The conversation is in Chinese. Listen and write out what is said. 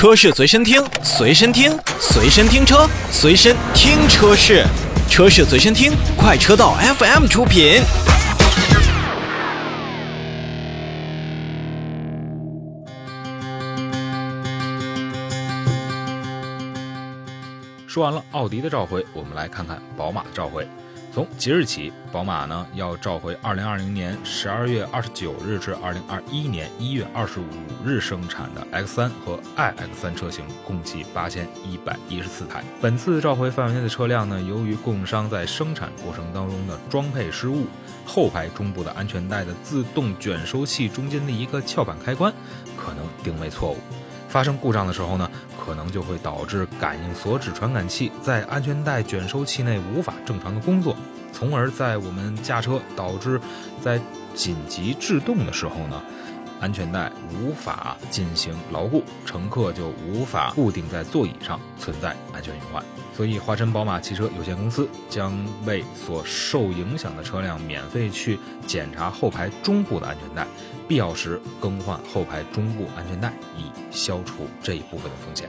车市随身听，随身听，随身听车，随身听车市，车市随身听，快车道 FM 出品。说完了奥迪的召回，我们来看看宝马的召回。从即日起，宝马呢要召回2020年12月29日至2021年1月25日生产的 X3 和 iX3 车型，共计8114台。本次召回范围内的车辆呢，由于供应商在生产过程当中的装配失误，后排中部的安全带的自动卷收器中间的一个翘板开关可能定位错误。发生故障的时候呢，可能就会导致感应锁止传感器在安全带卷收器内无法正常的工作，从而在我们驾车导致在紧急制动的时候呢，安全带无法进行牢固，乘客就无法固定在座椅上，存在安全隐患。所以，华晨宝马汽车有限公司将为所受影响的车辆免费去检查后排中部的安全带，必要时更换后排中部安全带，以消除这一部分的风险。